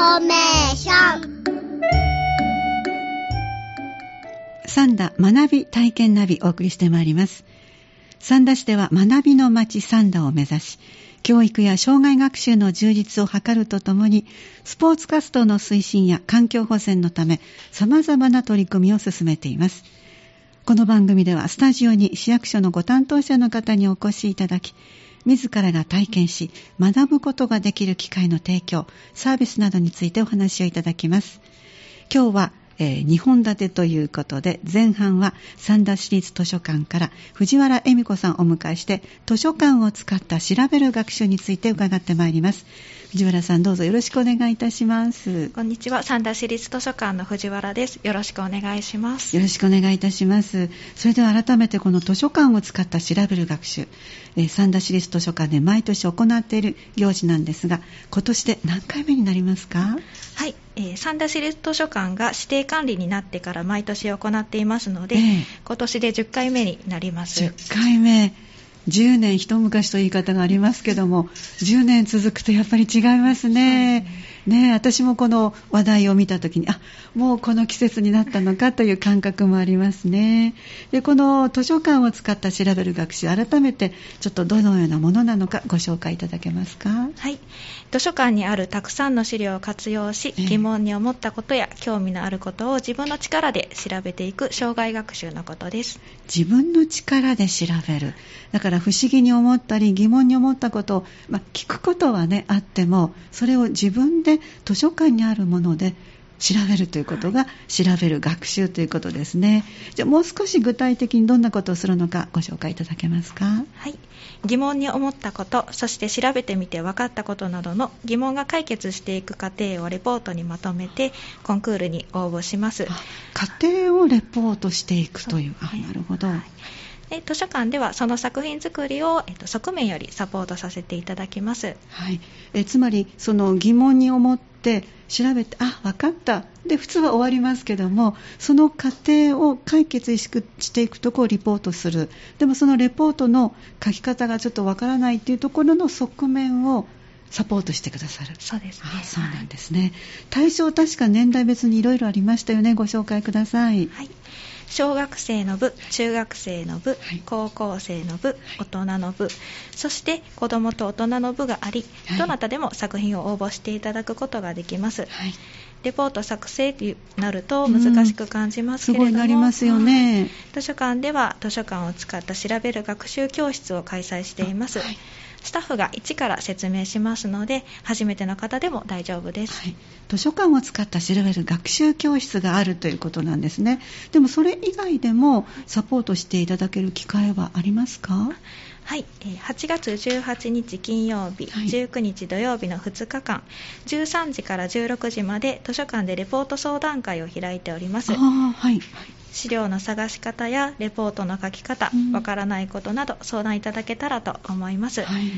フォメーション。三田学び体験ナビお送りしてまいります。三田市では学びの街三田を目指し教育や障害学習の充実を図るとともにスポーツ活動の推進や環境保全のため様々な取り組みを進めています。この番組ではスタジオに市役所のご担当者の方にお越しいただき自らが体験し学ぶことができる機会の提供サービスなどについてお話をいただきます。今日はえー、2本立てということで前半は三田市立図書館から藤原恵美子さんをお迎えして図書館を使った調べる学習について伺ってまいります。藤原さんどうぞよろしくお願いいたします。こんにちは。三田市立図書館の藤原です。よろしくお願いします。よろしくお願いいたします。それでは改めてこの図書館を使った調べる学習、えー、三田市立図書館で毎年行っている行事なんですが今年で何回目になりますか？はい、えー、三田市立図書館が指定管理になってから毎年行っていますので、えー、今年で10回目になります。10回目10年一昔という言い方がありますけども10年続くとやっぱり違いますね。ね私もこの話題を見た時にあもうこの季節になったのかという感覚もありますね。でこの図書館を使った調べる学習改めてちょっとどのようなものなのかご紹介いただけますか？はい。図書館にあるたくさんの資料を活用し疑問に思ったことや興味のあることを自分の力で調べていく障害学習のことです。自分の力で調べる。だから不思議に思ったり疑問に思ったことを、まあ、聞くことはねあってもそれを自分で図書館にあるもので調べるということが、調べる学習ということですね。じゃあもう少し具体的にどんなことをするのかご紹介いただけますか？はい。疑問に思ったこと、そして調べてみて分かったことなどの疑問が解決していく過程をレポートにまとめてコンクールに応募します。過程をレポートしていくという。あ、なるほど。はいで図書館ではその作品作りを、えっと、側面よりサポートさせていただきます、はい、えつまりその疑問に思って調べてあ分かった。で普通は終わりますけどもその過程を解決していくとこをリポートする。でもそのレポートの書き方がちょっと分からないっていうところの側面をサポートしてくださる。そうですね。そうなんですね。対象確か年代別にいろいろありましたよね。ご紹介ください。はい小学生の部、中学生の部、はい、高校生の部、はい、大人の部、そして子どもと大人の部があり、はい、どなたでも作品を応募していただくことができます。レポート作成となると難しく感じますけれども、すよね、図書館では図書館を使った調べる学習教室を開催しています。スタッフが一から説明しますので初めての方でも大丈夫です、はい、図書館を使った調べる学習教室があるということなんですね。でもそれ以外でもサポートしていただける機会はありますか？はい、8月18日金曜日、はい、19日土曜日の2日間、13時から16時まで図書館でレポート相談会を開いております。はい、資料の探し方やレポートの書き方、わ、からないことなど相談いただけたらと思います。はい、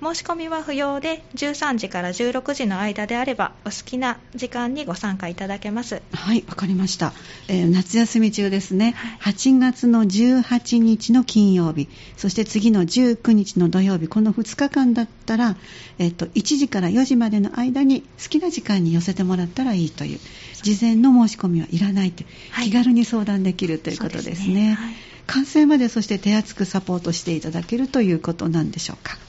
申し込みは不要で13時から16時の間であればお好きな時間にご参加いただけます。はいわかりました、えー、夏休み中ですね、はい、8月の18日の金曜日そして次の19日の土曜日この2日間だったら、えーと、1時から4時までの間に好きな時間に寄せてもらったらいいという事前の申し込みはいらないという、はい、気軽に相談できるということですね、ね。はい、完成までそして手厚くサポートしていただけるということなんでしょうか。はい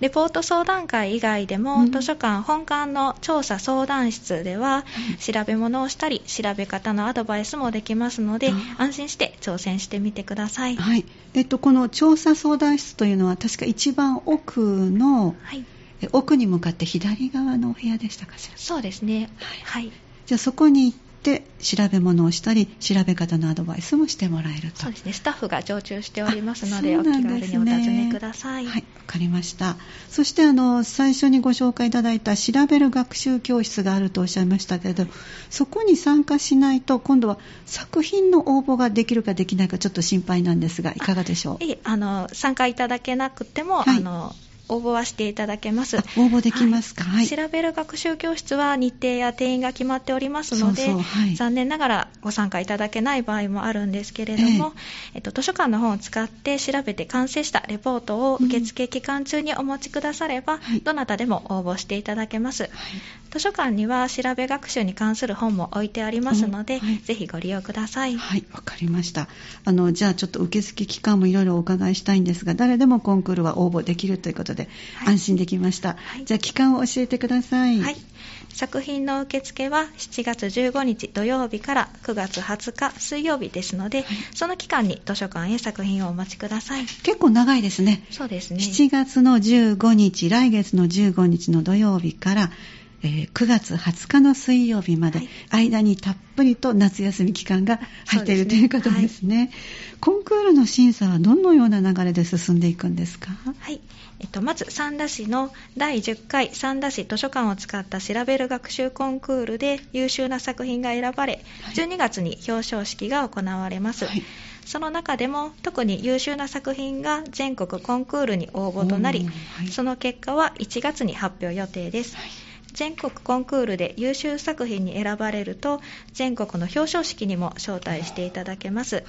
レポート相談会以外でも、うん、図書館本館の調査相談室では、うん、調べ物をしたり調べ方のアドバイスもできますので、安心して挑戦してみてください、はい。えっと、この調査相談室というのは確か一番奥の、はい、奥に向かって左側のお部屋でしたかしら？そうですね。はい、はい、じゃあそこに行ってして調べ物をしたり調べ方のアドバイスもしてもらえると。そうですね。スタッフが常駐しておりますので、ね、お気軽にお尋ねください。はいわかりました。そしてあの最初にご紹介いただいた調べる学習教室があるとおっしゃいましたけどそこに参加しないと今度は作品の応募ができるかできないかちょっと心配なんですがいかがでしょう？いあの参加いただけなくても、はい、あの応募はしていただけます。応募できますか、はい、調べる学習教室は日程や定員が決まっておりますので、はい、残念ながらご参加いただけない場合もあるんですけれども、ええっと、図書館の本を使って調べて完成したレポートを受付期間中にお持ちくだされば、はいどなたでも応募していただけます。はい図書館には調べ学習に関する本も置いてありますので、うんはいぜひご利用ください。はい、わかりました。あの、じゃあちょっと受付期間もいろいろお伺いしたいんですが、誰でもコンクールは応募できるということで、はい安心できました。はいじゃあ期間を教えてください。はい。作品の受付は7月15日土曜日から9月20日水曜日ですので、その期間に図書館へ作品をお待ちください。結構長いですね。そうですね。7月の15日、来月の15日の土曜日から、えー9月20日の水曜日まで、はい。間にたっぷりと夏休み期間が入っている、ということですね、コンクールの審査はどのような流れで進んでいくんですか？はい。えっと、まず、三田市の第10回三田市図書館を使った調べる学習コンクールで優秀な作品が選ばれ、はい。12月に表彰式が行われます。はい。その中でも特に優秀な作品が全国コンクールに応募となり、はい。その結果は1月に発表予定です。全国コンクールで優秀作品に選ばれると全国の表彰式にも招待していただけます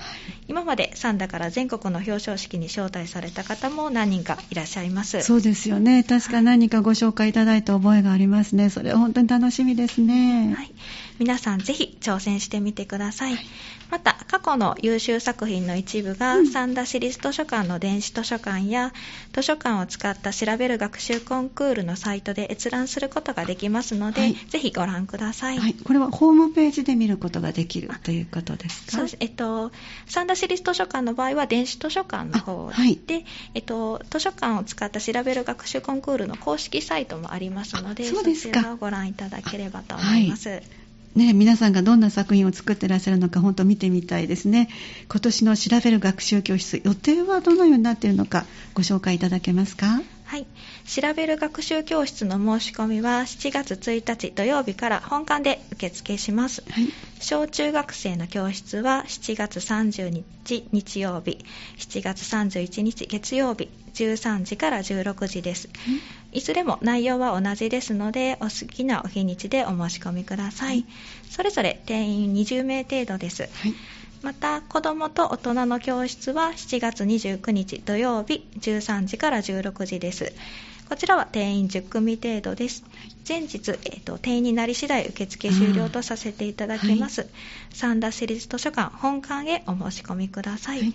今まで三田から全国の表彰式に招待された方も何人かいらっしゃいますそうですよね。確か何かご紹介いただいた覚えがありますね。それは本当に楽しみですね。はい、皆さんぜひ挑戦してみてください、はい。また過去の優秀作品の一部が、うん。三田市立図書館の電子図書館や図書館を使った調べる学習コンクールのサイトで閲覧することができますので、はい。ぜひご覧ください、はい、これはホームページで見ることができるということですか？そうです。えっと、三田市立図書館の場合は電子図書館の方で、えっと、図書館を使った調べる学習コンクールの公式サイトもありますので、あそちらをご覧いただければと思います。ね、皆さんがどんな作品を作ってらっしゃるのか本当見てみたいですね。今年の調べる学習教室予定はどのようになっているのかご紹介いただけますか？はい。調べる学習教室の申し込みは7月1日土曜日から本館で受付します。はい小中学生の教室は7月30日日曜日、7月31日月曜日、13時から16時です。いずれも内容は同じですので、お好きなお日にちでお申し込みください。それぞれ定員20名程度です。はいまた子どもと大人の教室は7月29日土曜日13時から16時です。こちらは定員10組程度です。前日、えーと定員になり次第受付終了とさせていただきます、三田市立図書館本館へお申し込みください、はい。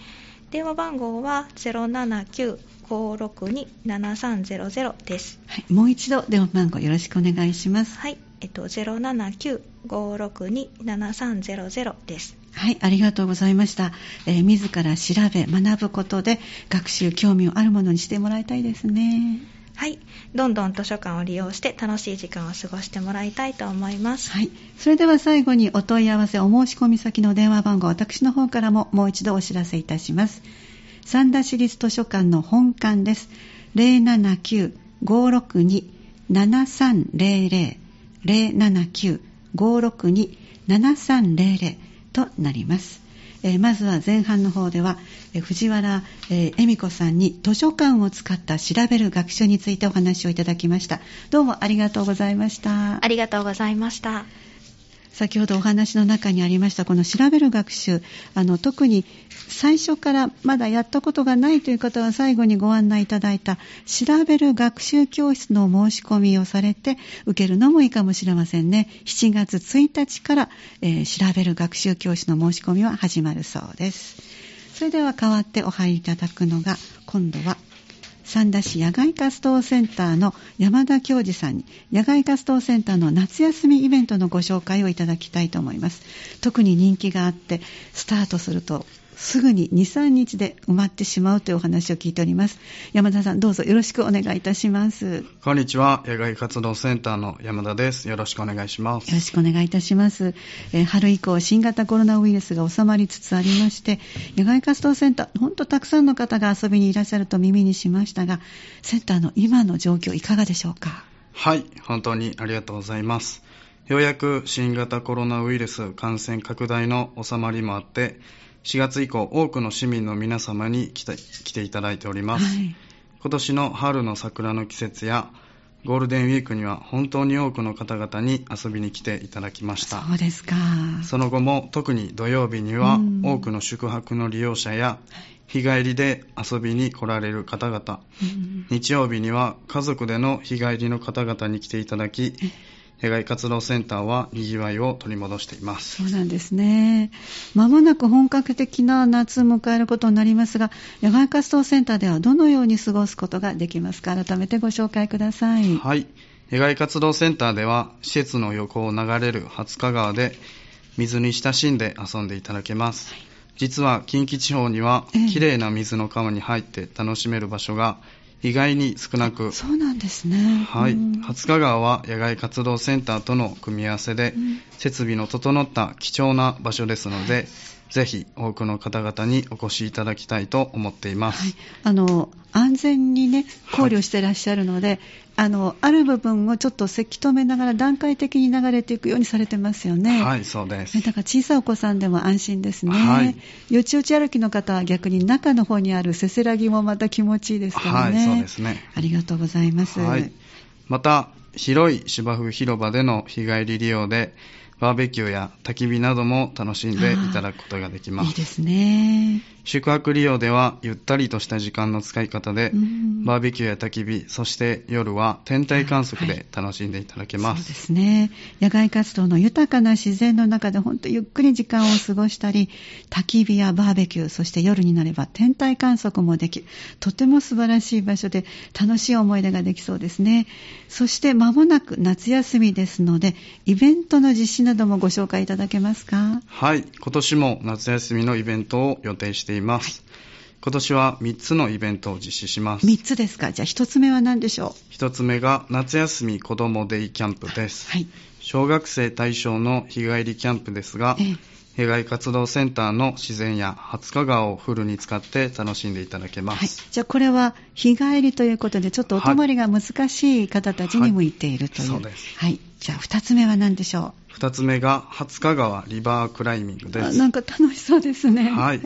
電話番号は079-562-7300です。はい、もう一度電話番号よろしくお願いします。はい、えっと、079-562-7300ですはい、ありがとうございました。えー自ら調べ、学ぶことで学習、興味をあるものにしてもらいたいですね。はい、どんどん図書館を利用して楽しい時間を過ごしてもらいたいと思います。はい。それでは最後にお問い合わせ、お申し込み先の電話番号、私の方からももう一度お知らせいたします。三田市立図書館の本館です。079-562-7300 079-562-7300となります。えーまずは前半の方では、えー藤原、えー恵美子さんに図書館を使った調べる学習についてお話をいただきました。どうもありがとうございました。ありがとうございました。先ほどお話の中にありましたこの調べる学習あの特に最初からまだやったことがないという方は最後にご案内いただいた調べる学習教室の申し込みをされて受けるのもいいかもしれませんね。7月1日から、えー調べる学習教室の申し込みは始まるそうです。それでは代わってお入りいただくのが今度は三田市野外活動センターの山田教授さんに野外活動センターの夏休みイベントのご紹介をいただきたいと思います。特に人気があってスタートするとすぐに23日で埋まってしまうというお話を聞いております山田さんどうぞよろしくお願いいたしますよこんにちは。野外活動センターの山田です。よろしくお願いします。ろしくお願いいたします、えー春以降新型コロナウイルスが収まりつつありまして野外活動センター本当たくさんの方が遊びにいらっしゃると耳にしましたがセンターの今の状況いかがでしょうか？はい、本当にありがとうございます。ようやく新型コロナウイルス感染拡大の収まりもあって、4月以降多くの市民の皆様に来て来ていただいております。はい。今年の春の桜の季節やゴールデンウィークには本当に多くの方々に遊びに来ていただきました。そうですか。その後も特に土曜日には多くの宿泊の利用者や日帰りで遊びに来られる方々、日曜日には家族での日帰りの方々に来ていただき野外活動センターはにぎわいを取り戻しています。そうなんですね。まもなく本格的な夏を迎えることになりますが野外活動センターではどのように過ごすことができますか？改めてご紹介ください。はい。野外活動センターでは施設の横を流れる廿日川で水に親しんで遊んでいただけます、はい、実は近畿地方にはきれいな水の川に入って楽しめる場所が意外に少なく。そうなんですね。はい。廿日川は野外活動センターとの組み合わせで、うん、設備の整った貴重な場所ですので、はいぜひ多くの方々にお越しいただきたいと思っています、はい、あの安全にね考慮してらっしゃるので、はい、あのある部分をちょっとせき止めながら段階的に流れていくようにされてますよね。はいそうです。だから小さいお子さんでも安心ですね、はい、よちよち歩きの方は逆に中の方にあるせせらぎもまた気持ちいいですからね。はいそうですね。ありがとうございます、はい、また広い芝生広場での日帰り利用でバーベキューや焚き火なども楽しんでいただくことができます。いいですね。宿泊利用ではゆったりとした時間の使い方で、バーベキューや焚き火、そして夜は天体観測で楽しんでいただけます。はい、そうですね。野外活動の豊かな自然の中で本当ゆっくり時間を過ごしたり、焚き火やバーベキュー、そして夜になれば天体観測もできる。とても素晴らしい場所で楽しい思い出ができそうですね。そして間もなく夏休みですので、イベントの実施などもご紹介いただけますか？はい。今年も夏休みのイベントを予定しています。はい今年は3つのイベントを実施します。3つですか？じゃあ1つ目は何でしょう ?1 つ目が夏休み子どもデイキャンプです。はい。小学生対象の日帰りキャンプですが、ええ、野外活動センターの自然や20日川をフルに使って楽しんでいただけます。はい、じゃあこれは日帰りということで、ちょっとお泊まりが難しい方たちに向いているという。はい、そうです。はい。じゃあ2つ目は何でしょう？2つ目が20日川リバークライミングです。なんか楽しそうですね。はい。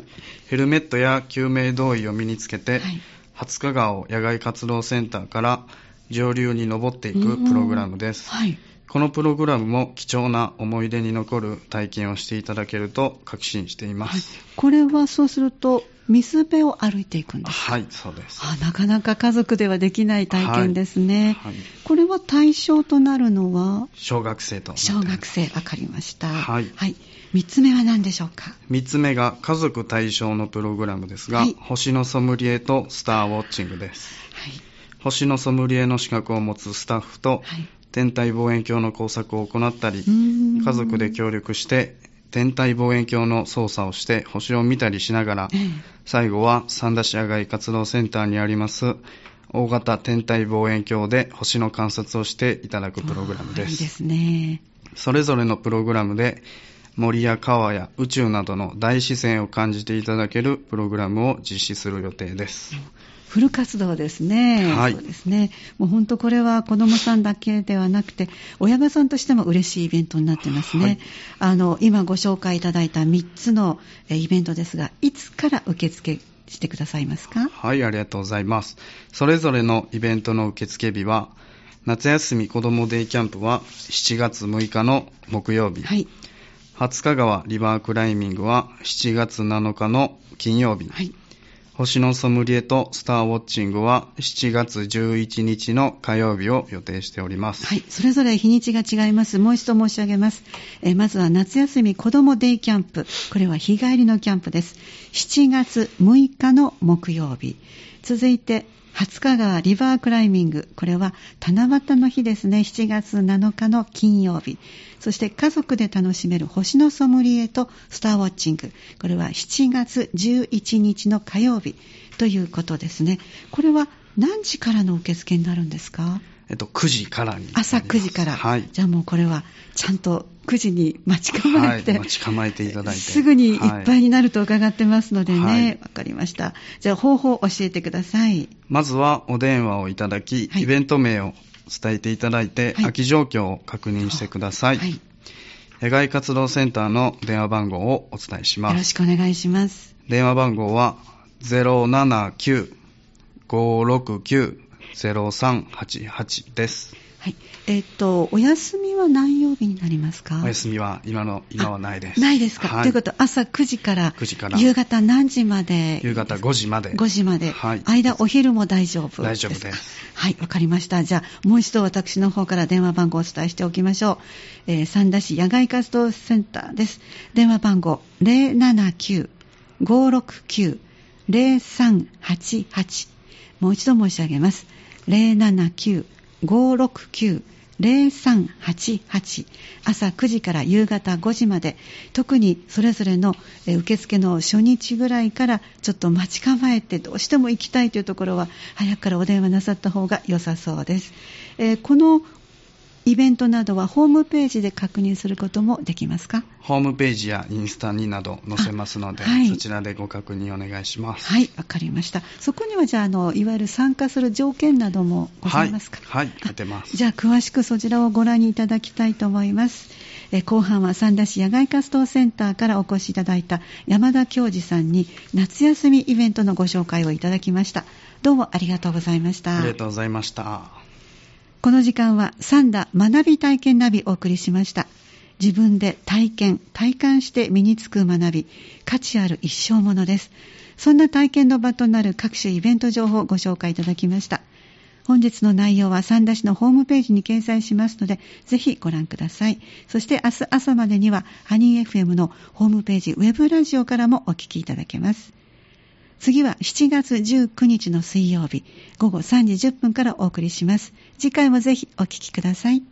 ヘルメットや救命胴衣を身につけて、はい、20日川を野外活動センターから上流に登っていくプログラムです、はい、このプログラムも貴重な思い出に残る体験をしていただけると確信しています、はい、これはそうすると水辺を歩いていくんですはい、そうですあ。なかなか家族ではできない体験ですね。はい、はい、これは対象となるのは小学生と小学生、わかりました。はい。はい。3つ目は何でしょうか？3つ目が家族対象のプログラムですが、はい、星のソムリエとスターウォッチングです。はい。星のソムリエの資格を持つスタッフと、はい、天体望遠鏡の工作を行ったり、家族で協力して天体望遠鏡の操作をして星を見たりしながら、最後は三田市野外活動センターにあります大型天体望遠鏡で星の観察をしていただくプログラムです。いいですね。それぞれのプログラムで森や川や宇宙などの大自然を感じていただけるプログラムを実施する予定です。フル活動ですね。はい。そうですね。もう本当これは子供さんだけではなくて、親御さんとしても嬉しいイベントになってますね。はい、あの、今ご紹介いただいた3つのイベントですが、いつから受付してくださいますか？はい、ありがとうございます。それぞれのイベントの受付日は、夏休み子どもデイキャンプは7月6日の木曜日。はい。20日川リバークライミングは7月7日の金曜日。はい。星のソムリエとスターウォッチングは7月11日の火曜日を予定しております。はい。それぞれ日にちが違います。もう一度申し上げます。えまずは夏休み子供デイキャンプ。これは日帰りのキャンプです。7月6日の木曜日。続いて、20日川リバークライミング。これは七夕の日ですね。7月7日の金曜日。そして家族で楽しめる星のソムリエとスターウォッチング。これは7月11日の火曜日ということですね。これは何時からの受付になるんですか？えっと、9時からに朝9時から。はい。じゃあもうこれは、ちゃんと9時に待ち構えて、はい、待ち構えていただいて。すぐにいっぱいになると伺ってますのでね。わ、はい、かりました。じゃあ方法を教えてください。まずはお電話をいただき、はい、イベント名を伝えていただいて、空き状況を確認してください。はい。野外活動センターの電話番号をお伝えします。よろしくお願いします。電話番号は079 569-0388です。はい。えっ、と、お休みは何曜日になりますか？お休みは今の、今はないです。ないですか、はい、ということは朝9時から9時から夕方何時まで？夕方5時まで。5時まで。はい。間お昼も大丈夫大丈夫です。はい、わかりました。じゃあ、もう一度私の方から電話番号をお伝えしておきましょう。えー、三田市野外活動センターです。電話番号079-569-0388。もう一度申し上げます。079 0388朝9時から夕方5時まで。特にそれぞれの受付の初日ぐらいからちょっと待ち構えてどうしても行きたいというところは早くからお電話なさった方が良さそうです、えー、このイベントなどはホームページで確認することもできますか？ホームページやインスタになど載せますので、はい、そちらでご確認お願いします。はい、わかりました。そこにはじゃあ、あの、いわゆる参加する条件などもございますか？はい、はい、出てます。じゃあ、詳しくそちらをご覧にいただきたいと思います。え後半は三田市野外活動センターからお越しいただいた山田教授さんに夏休みイベントのご紹介をいただきました。どうもありがとうございました。ありがとうございました。この時間は三田学び体験ナビをお送りしました。自分で体験、体感して身につく学び、価値ある一生ものです。そんな体験の場となる各種イベント情報をご紹介いただきました。本日の内容は三田市のホームページに掲載しますので、ぜひご覧ください。そして明日朝までには、ハニー FM のホームページ、ウェブラジオからもお聞きいただけます。次は7月19日の水曜日午後3時10分からお送りします。次回もぜひお聴きください。